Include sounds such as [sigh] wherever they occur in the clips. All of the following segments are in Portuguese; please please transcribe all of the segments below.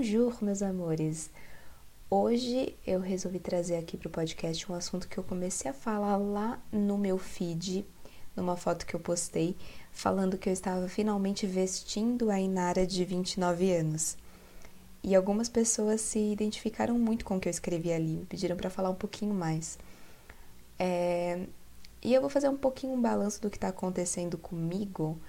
Bonjour, meus amores! Hoje eu resolvi trazer aqui para o podcast um assunto que eu comecei a falar lá no meu feed, numa foto que eu postei, falando que eu estava finalmente vestindo a Inara de 29 anos. E algumas pessoas se identificaram muito com o que eu escrevi ali, me pediram para falar um pouquinho mais. É... E eu vou fazer um pouquinho um balanço do que está acontecendo comigo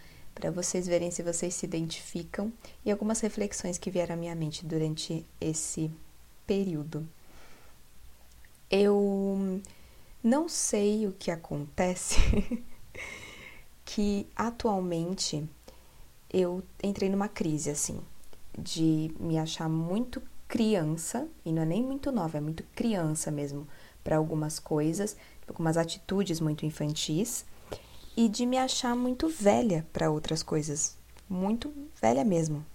para vocês verem se vocês se identificam e algumas reflexões que vieram à minha mente durante esse período. Eu não sei o que acontece [laughs] que atualmente eu entrei numa crise assim de me achar muito criança e não é nem muito nova, é muito criança mesmo para algumas coisas, algumas atitudes muito infantis e de me achar muito velha para outras coisas, muito velha mesmo.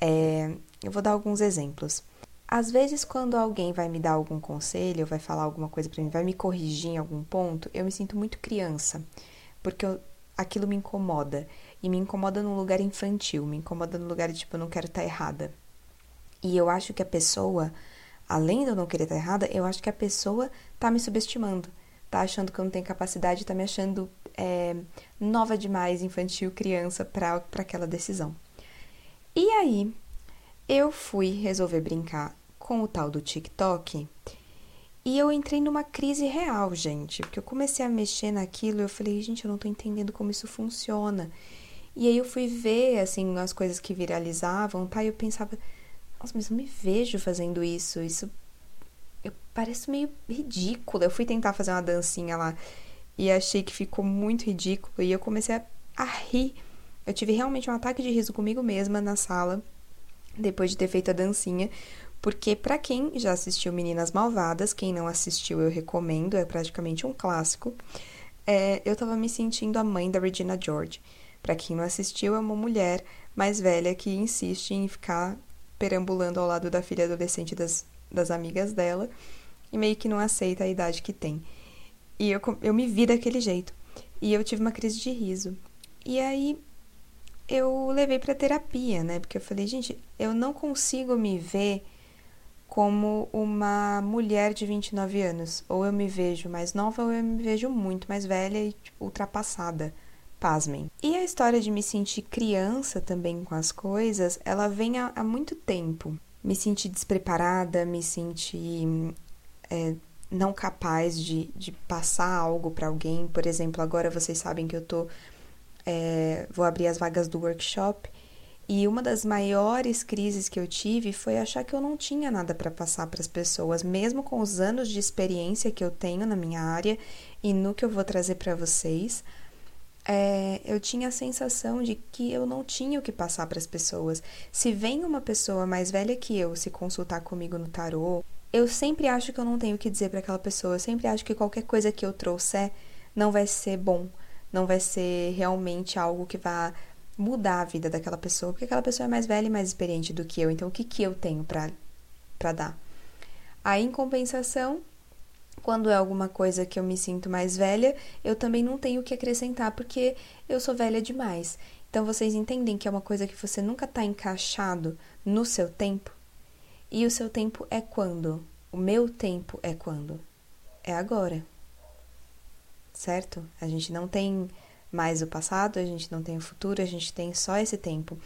É, eu vou dar alguns exemplos. Às vezes, quando alguém vai me dar algum conselho, vai falar alguma coisa para mim, vai me corrigir em algum ponto, eu me sinto muito criança, porque eu, aquilo me incomoda. E me incomoda num lugar infantil, me incomoda no lugar de tipo, eu não quero estar tá errada. E eu acho que a pessoa, além de eu não querer estar tá errada, eu acho que a pessoa tá me subestimando tá achando que eu não tenho capacidade, tá me achando é, nova demais, infantil, criança, para aquela decisão. E aí, eu fui resolver brincar com o tal do TikTok e eu entrei numa crise real, gente, porque eu comecei a mexer naquilo e eu falei, gente, eu não tô entendendo como isso funciona. E aí eu fui ver, assim, as coisas que viralizavam, tá? E eu pensava, nossa, mas eu me vejo fazendo isso, isso eu pareço meio ridícula. Eu fui tentar fazer uma dancinha lá e achei que ficou muito ridículo e eu comecei a, a rir. Eu tive realmente um ataque de riso comigo mesma na sala depois de ter feito a dancinha, porque para quem já assistiu Meninas Malvadas, quem não assistiu eu recomendo, é praticamente um clássico. É, eu tava me sentindo a mãe da Regina George. Para quem não assistiu, é uma mulher mais velha que insiste em ficar perambulando ao lado da filha adolescente das das amigas dela e meio que não aceita a idade que tem. E eu, eu me vi daquele jeito. E eu tive uma crise de riso. E aí eu levei para terapia, né? Porque eu falei, gente, eu não consigo me ver como uma mulher de 29 anos. Ou eu me vejo mais nova, ou eu me vejo muito mais velha e tipo, ultrapassada. Pasmem. E a história de me sentir criança também com as coisas, ela vem há, há muito tempo me senti despreparada, me senti é, não capaz de, de passar algo para alguém. Por exemplo, agora vocês sabem que eu tô. É, vou abrir as vagas do workshop. E uma das maiores crises que eu tive foi achar que eu não tinha nada para passar para as pessoas, mesmo com os anos de experiência que eu tenho na minha área e no que eu vou trazer para vocês é, eu tinha a sensação de que eu não tinha o que passar para as pessoas. Se vem uma pessoa mais velha que eu se consultar comigo no tarô, eu sempre acho que eu não tenho o que dizer para aquela pessoa. Eu sempre acho que qualquer coisa que eu trouxer não vai ser bom, não vai ser realmente algo que vá mudar a vida daquela pessoa, porque aquela pessoa é mais velha e mais experiente do que eu. Então, o que, que eu tenho para dar? Aí, em compensação, quando é alguma coisa que eu me sinto mais velha, eu também não tenho o que acrescentar porque eu sou velha demais. Então vocês entendem que é uma coisa que você nunca está encaixado no seu tempo? E o seu tempo é quando? O meu tempo é quando? É agora. Certo? A gente não tem mais o passado, a gente não tem o futuro, a gente tem só esse tempo.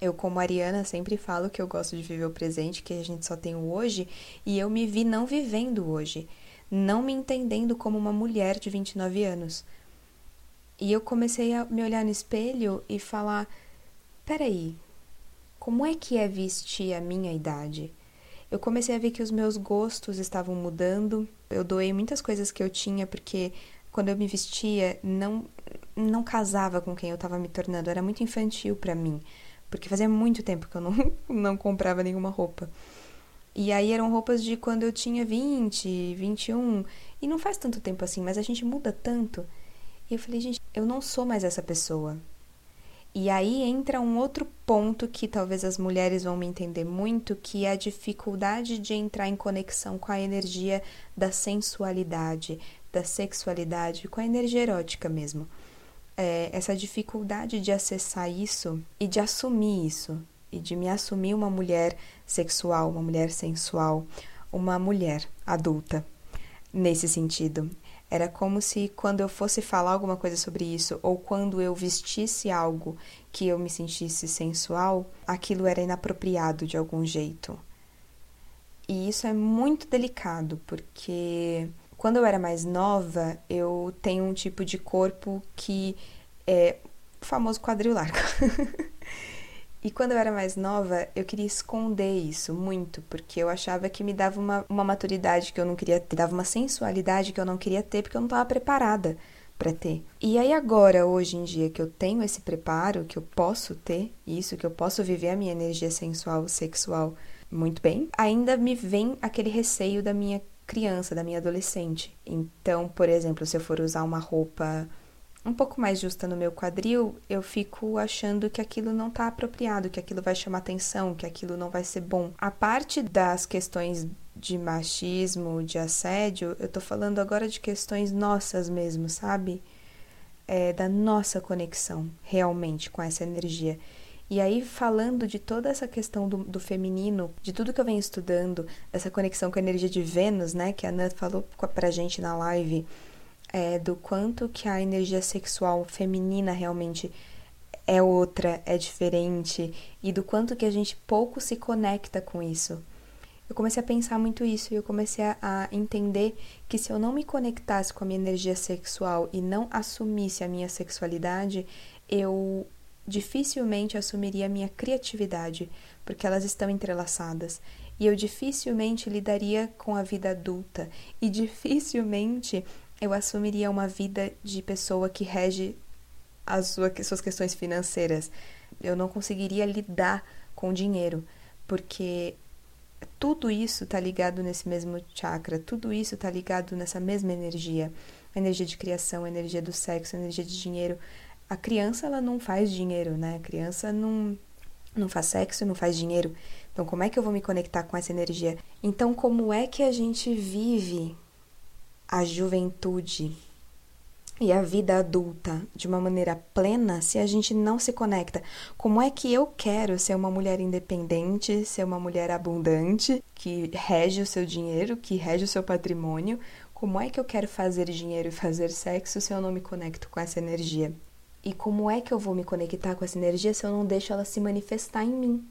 Eu, como Ariana, sempre falo que eu gosto de viver o presente, que a gente só tem o hoje, e eu me vi não vivendo hoje não me entendendo como uma mulher de 29 anos. E eu comecei a me olhar no espelho e falar: peraí, como é que é vestir a minha idade? Eu comecei a ver que os meus gostos estavam mudando. Eu doei muitas coisas que eu tinha porque quando eu me vestia não não casava com quem eu estava me tornando, era muito infantil para mim, porque fazia muito tempo que eu não [laughs] não comprava nenhuma roupa. E aí eram roupas de quando eu tinha 20, 21. E não faz tanto tempo assim, mas a gente muda tanto. E eu falei, gente, eu não sou mais essa pessoa. E aí entra um outro ponto que talvez as mulheres vão me entender muito, que é a dificuldade de entrar em conexão com a energia da sensualidade, da sexualidade, com a energia erótica mesmo. É, essa dificuldade de acessar isso e de assumir isso e de me assumir uma mulher sexual, uma mulher sensual, uma mulher adulta nesse sentido. Era como se quando eu fosse falar alguma coisa sobre isso, ou quando eu vestisse algo que eu me sentisse sensual, aquilo era inapropriado de algum jeito. E isso é muito delicado, porque quando eu era mais nova, eu tenho um tipo de corpo que é o famoso quadril largo. [laughs] E quando eu era mais nova, eu queria esconder isso muito, porque eu achava que me dava uma, uma maturidade que eu não queria ter, dava uma sensualidade que eu não queria ter, porque eu não estava preparada para ter. E aí agora, hoje em dia, que eu tenho esse preparo, que eu posso ter isso, que eu posso viver a minha energia sensual, sexual muito bem, ainda me vem aquele receio da minha criança, da minha adolescente. Então, por exemplo, se eu for usar uma roupa um pouco mais justa no meu quadril, eu fico achando que aquilo não está apropriado, que aquilo vai chamar atenção, que aquilo não vai ser bom. A parte das questões de machismo, de assédio, eu tô falando agora de questões nossas mesmo, sabe? É, da nossa conexão realmente com essa energia. E aí, falando de toda essa questão do, do, feminino, de tudo que eu venho estudando, essa conexão com a energia de Vênus, né, que a Ana falou pra gente na live, é, do quanto que a energia sexual feminina realmente é outra, é diferente, e do quanto que a gente pouco se conecta com isso. Eu comecei a pensar muito isso e eu comecei a, a entender que se eu não me conectasse com a minha energia sexual e não assumisse a minha sexualidade, eu dificilmente assumiria a minha criatividade, porque elas estão entrelaçadas. E eu dificilmente lidaria com a vida adulta e dificilmente eu assumiria uma vida de pessoa que rege as suas questões financeiras. Eu não conseguiria lidar com dinheiro, porque tudo isso está ligado nesse mesmo chakra, tudo isso está ligado nessa mesma energia. A energia de criação, a energia do sexo, a energia de dinheiro. A criança, ela não faz dinheiro, né? A criança não, não faz sexo, não faz dinheiro. Então, como é que eu vou me conectar com essa energia? Então, como é que a gente vive a juventude e a vida adulta de uma maneira plena se a gente não se conecta? Como é que eu quero ser uma mulher independente, ser uma mulher abundante, que rege o seu dinheiro, que rege o seu patrimônio? Como é que eu quero fazer dinheiro e fazer sexo se eu não me conecto com essa energia? E como é que eu vou me conectar com essa energia se eu não deixo ela se manifestar em mim?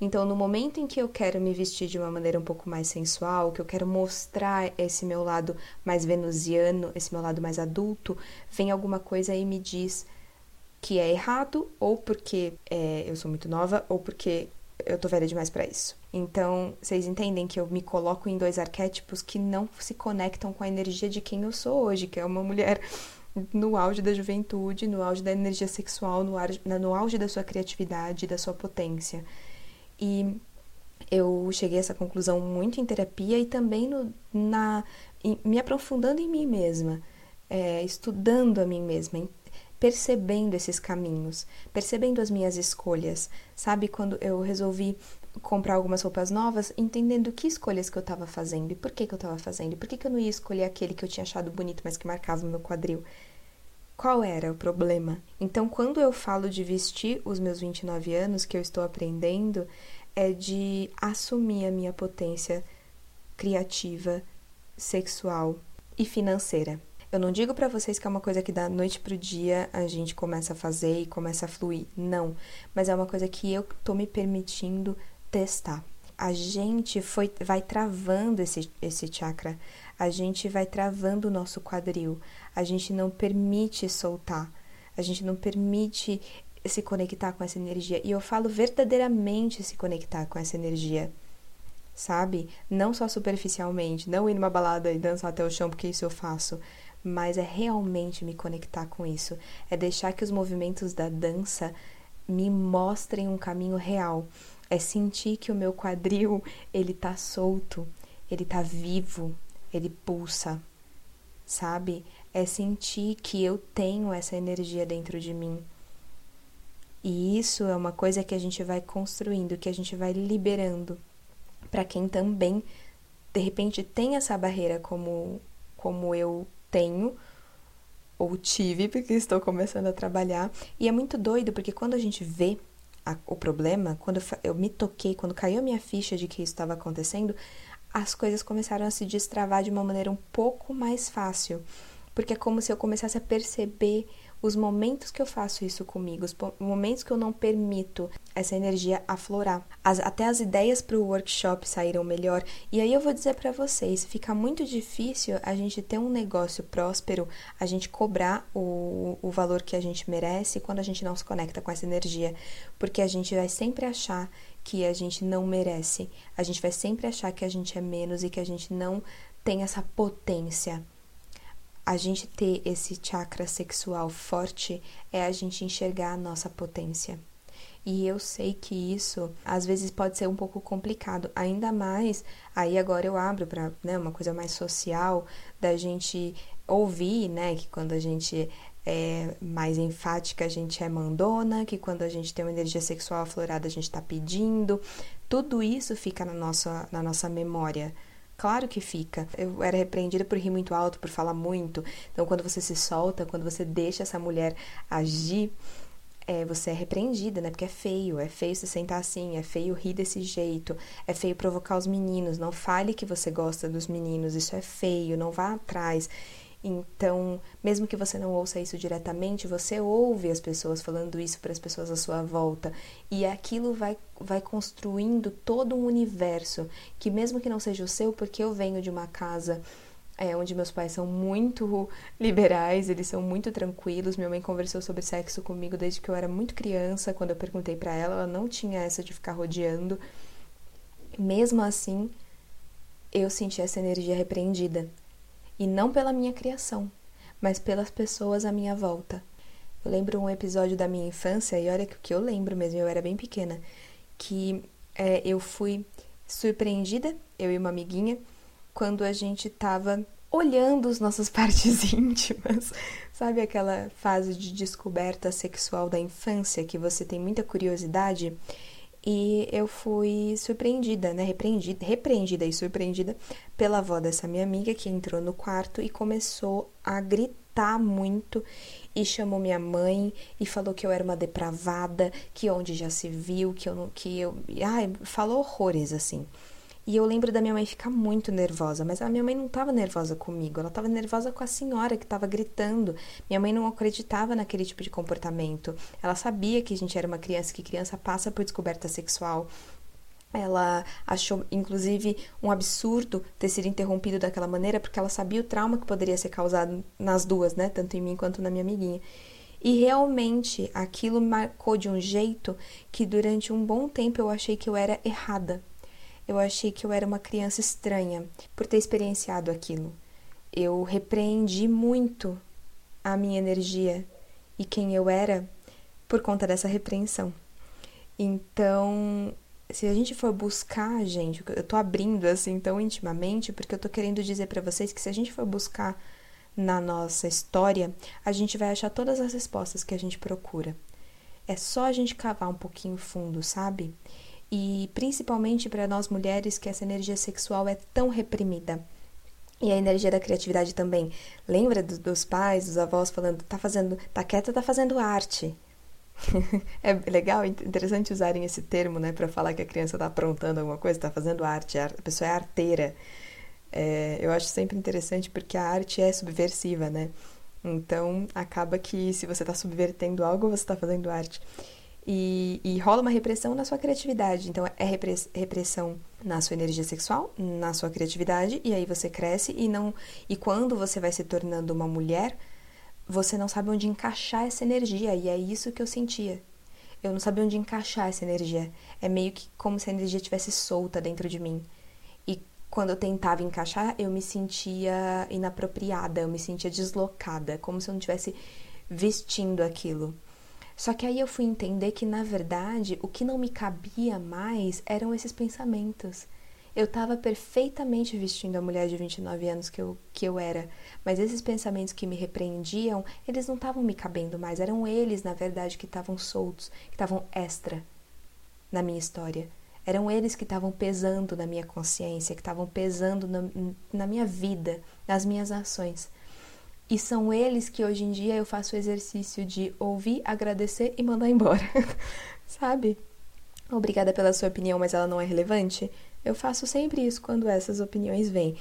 Então, no momento em que eu quero me vestir de uma maneira um pouco mais sensual, que eu quero mostrar esse meu lado mais venusiano, esse meu lado mais adulto, vem alguma coisa e me diz que é errado, ou porque é, eu sou muito nova, ou porque eu tô velha demais para isso. Então, vocês entendem que eu me coloco em dois arquétipos que não se conectam com a energia de quem eu sou hoje, que é uma mulher no auge da juventude, no auge da energia sexual, no, no auge da sua criatividade, da sua potência. E eu cheguei a essa conclusão muito em terapia e também no, na, em, me aprofundando em mim mesma, é, estudando a mim mesma, percebendo esses caminhos, percebendo as minhas escolhas. Sabe, quando eu resolvi comprar algumas roupas novas, entendendo que escolhas que eu estava fazendo e por que, que eu estava fazendo, e por que, que eu não ia escolher aquele que eu tinha achado bonito, mas que marcava o meu quadril. Qual era o problema? Então, quando eu falo de vestir os meus 29 anos, que eu estou aprendendo, é de assumir a minha potência criativa, sexual e financeira. Eu não digo para vocês que é uma coisa que da noite pro dia a gente começa a fazer e começa a fluir. Não, mas é uma coisa que eu tô me permitindo testar. A gente foi vai travando esse esse chakra. A gente vai travando o nosso quadril a gente não permite soltar, a gente não permite se conectar com essa energia. E eu falo verdadeiramente se conectar com essa energia, sabe? Não só superficialmente, não ir numa balada e dançar até o chão, porque isso eu faço, mas é realmente me conectar com isso. É deixar que os movimentos da dança me mostrem um caminho real. É sentir que o meu quadril, ele tá solto, ele tá vivo, ele pulsa, sabe? é sentir que eu tenho essa energia dentro de mim. E isso é uma coisa que a gente vai construindo, que a gente vai liberando para quem também de repente tem essa barreira como como eu tenho ou tive, porque estou começando a trabalhar. E é muito doido, porque quando a gente vê a, o problema, quando eu, eu me toquei, quando caiu a minha ficha de que isso estava acontecendo, as coisas começaram a se destravar de uma maneira um pouco mais fácil. Porque é como se eu começasse a perceber os momentos que eu faço isso comigo, os momentos que eu não permito essa energia aflorar. As, até as ideias para o workshop saíram melhor. E aí eu vou dizer para vocês, fica muito difícil a gente ter um negócio próspero, a gente cobrar o, o valor que a gente merece quando a gente não se conecta com essa energia, porque a gente vai sempre achar que a gente não merece. A gente vai sempre achar que a gente é menos e que a gente não tem essa potência a gente ter esse chakra sexual forte é a gente enxergar a nossa potência. E eu sei que isso às vezes pode ser um pouco complicado, ainda mais aí agora eu abro para né, uma coisa mais social da gente ouvir, né, que quando a gente é mais enfática, a gente é mandona, que quando a gente tem uma energia sexual aflorada, a gente está pedindo. Tudo isso fica na nossa, na nossa memória. Claro que fica. Eu era repreendida por rir muito alto, por falar muito. Então, quando você se solta, quando você deixa essa mulher agir, é, você é repreendida, né? Porque é feio, é feio se sentar assim, é feio rir desse jeito, é feio provocar os meninos. Não fale que você gosta dos meninos, isso é feio, não vá atrás. Então, mesmo que você não ouça isso diretamente, você ouve as pessoas falando isso para as pessoas à sua volta, e aquilo vai, vai construindo todo um universo que, mesmo que não seja o seu, porque eu venho de uma casa é, onde meus pais são muito [laughs] liberais, eles são muito tranquilos. Minha mãe conversou sobre sexo comigo desde que eu era muito criança. Quando eu perguntei para ela, ela não tinha essa de ficar rodeando. Mesmo assim, eu senti essa energia repreendida e não pela minha criação, mas pelas pessoas à minha volta. Eu lembro um episódio da minha infância, e olha que eu lembro mesmo, eu era bem pequena, que é, eu fui surpreendida, eu e uma amiguinha, quando a gente tava olhando as nossas [laughs] partes íntimas. Sabe aquela fase de descoberta sexual da infância que você tem muita curiosidade? E eu fui surpreendida, né? Repreendida, repreendida e surpreendida pela avó dessa minha amiga que entrou no quarto e começou a gritar muito e chamou minha mãe e falou que eu era uma depravada, que onde já se viu, que eu não, que eu, ai, falou horrores assim. E eu lembro da minha mãe ficar muito nervosa, mas a minha mãe não estava nervosa comigo, ela estava nervosa com a senhora que estava gritando. Minha mãe não acreditava naquele tipo de comportamento. Ela sabia que a gente era uma criança, que criança passa por descoberta sexual. Ela achou, inclusive, um absurdo ter sido interrompido daquela maneira, porque ela sabia o trauma que poderia ser causado nas duas, né? Tanto em mim quanto na minha amiguinha. E realmente aquilo marcou de um jeito que durante um bom tempo eu achei que eu era errada eu achei que eu era uma criança estranha por ter experienciado aquilo. Eu repreendi muito a minha energia e quem eu era por conta dessa repreensão. Então, se a gente for buscar, gente, eu tô abrindo assim tão intimamente porque eu tô querendo dizer para vocês que se a gente for buscar na nossa história, a gente vai achar todas as respostas que a gente procura. É só a gente cavar um pouquinho fundo, sabe? E principalmente para nós mulheres que essa energia sexual é tão reprimida. E a energia da criatividade também. Lembra do, dos pais, dos avós falando, tá fazendo, tá quieta, tá fazendo arte. [laughs] é legal, interessante usarem esse termo, né, para falar que a criança tá aprontando alguma coisa, tá fazendo arte, a pessoa é arteira. É, eu acho sempre interessante porque a arte é subversiva, né? Então acaba que se você está subvertendo algo, você está fazendo arte. E, e, rola uma repressão na sua criatividade. Então, é repressão na sua energia sexual, na sua criatividade, e aí você cresce e não. E quando você vai se tornando uma mulher, você não sabe onde encaixar essa energia. E é isso que eu sentia. Eu não sabia onde encaixar essa energia. É meio que como se a energia estivesse solta dentro de mim. E quando eu tentava encaixar, eu me sentia inapropriada, eu me sentia deslocada, como se eu não estivesse vestindo aquilo. Só que aí eu fui entender que, na verdade, o que não me cabia mais eram esses pensamentos. Eu estava perfeitamente vestindo a mulher de 29 anos que eu, que eu era, mas esses pensamentos que me repreendiam, eles não estavam me cabendo mais, eram eles, na verdade, que estavam soltos, que estavam extra na minha história. Eram eles que estavam pesando na minha consciência, que estavam pesando na, na minha vida, nas minhas ações. E são eles que hoje em dia eu faço o exercício de ouvir, agradecer e mandar embora. [laughs] Sabe? Obrigada pela sua opinião, mas ela não é relevante. Eu faço sempre isso quando essas opiniões vêm.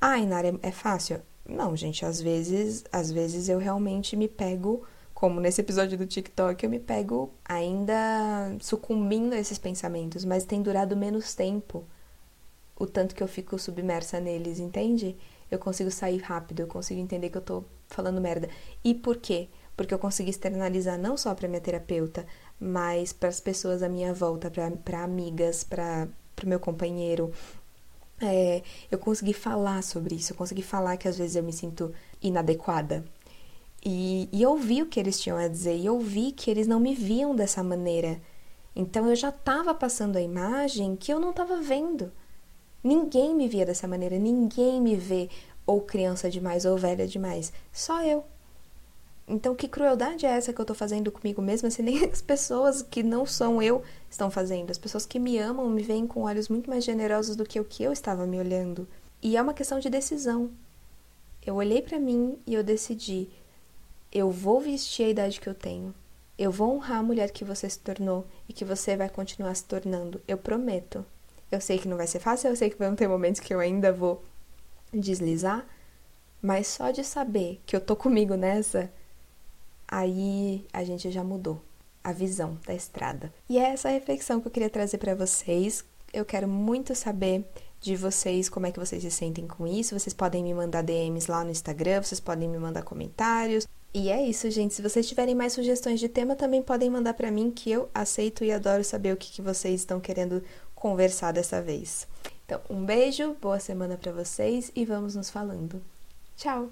Ah, Inara, é fácil? Não, gente, às vezes, às vezes eu realmente me pego, como nesse episódio do TikTok, eu me pego ainda sucumbindo a esses pensamentos, mas tem durado menos tempo o tanto que eu fico submersa neles, entende? Eu consigo sair rápido, eu consigo entender que eu tô falando merda. E por quê? Porque eu consegui externalizar não só para minha terapeuta, mas para as pessoas à minha volta, para amigas, para o meu companheiro. É, eu consegui falar sobre isso, eu consegui falar que às vezes eu me sinto inadequada. E, e ouvir o que eles tinham a dizer, e ouvir que eles não me viam dessa maneira. Então eu já estava passando a imagem que eu não estava vendo. Ninguém me via dessa maneira, ninguém me vê ou criança demais ou velha demais, só eu. Então, que crueldade é essa que eu tô fazendo comigo mesma se nem [laughs] as pessoas que não são eu estão fazendo? As pessoas que me amam me veem com olhos muito mais generosos do que o que eu estava me olhando. E é uma questão de decisão. Eu olhei para mim e eu decidi: eu vou vestir a idade que eu tenho. Eu vou honrar a mulher que você se tornou e que você vai continuar se tornando. Eu prometo. Eu sei que não vai ser fácil, eu sei que vão ter momentos que eu ainda vou deslizar, mas só de saber que eu tô comigo nessa, aí a gente já mudou a visão da estrada. E é essa reflexão que eu queria trazer para vocês. Eu quero muito saber de vocês como é que vocês se sentem com isso. Vocês podem me mandar DMs lá no Instagram, vocês podem me mandar comentários. E é isso, gente. Se vocês tiverem mais sugestões de tema, também podem mandar para mim, que eu aceito e adoro saber o que, que vocês estão querendo conversar dessa vez. Então, um beijo, boa semana para vocês e vamos nos falando. Tchau!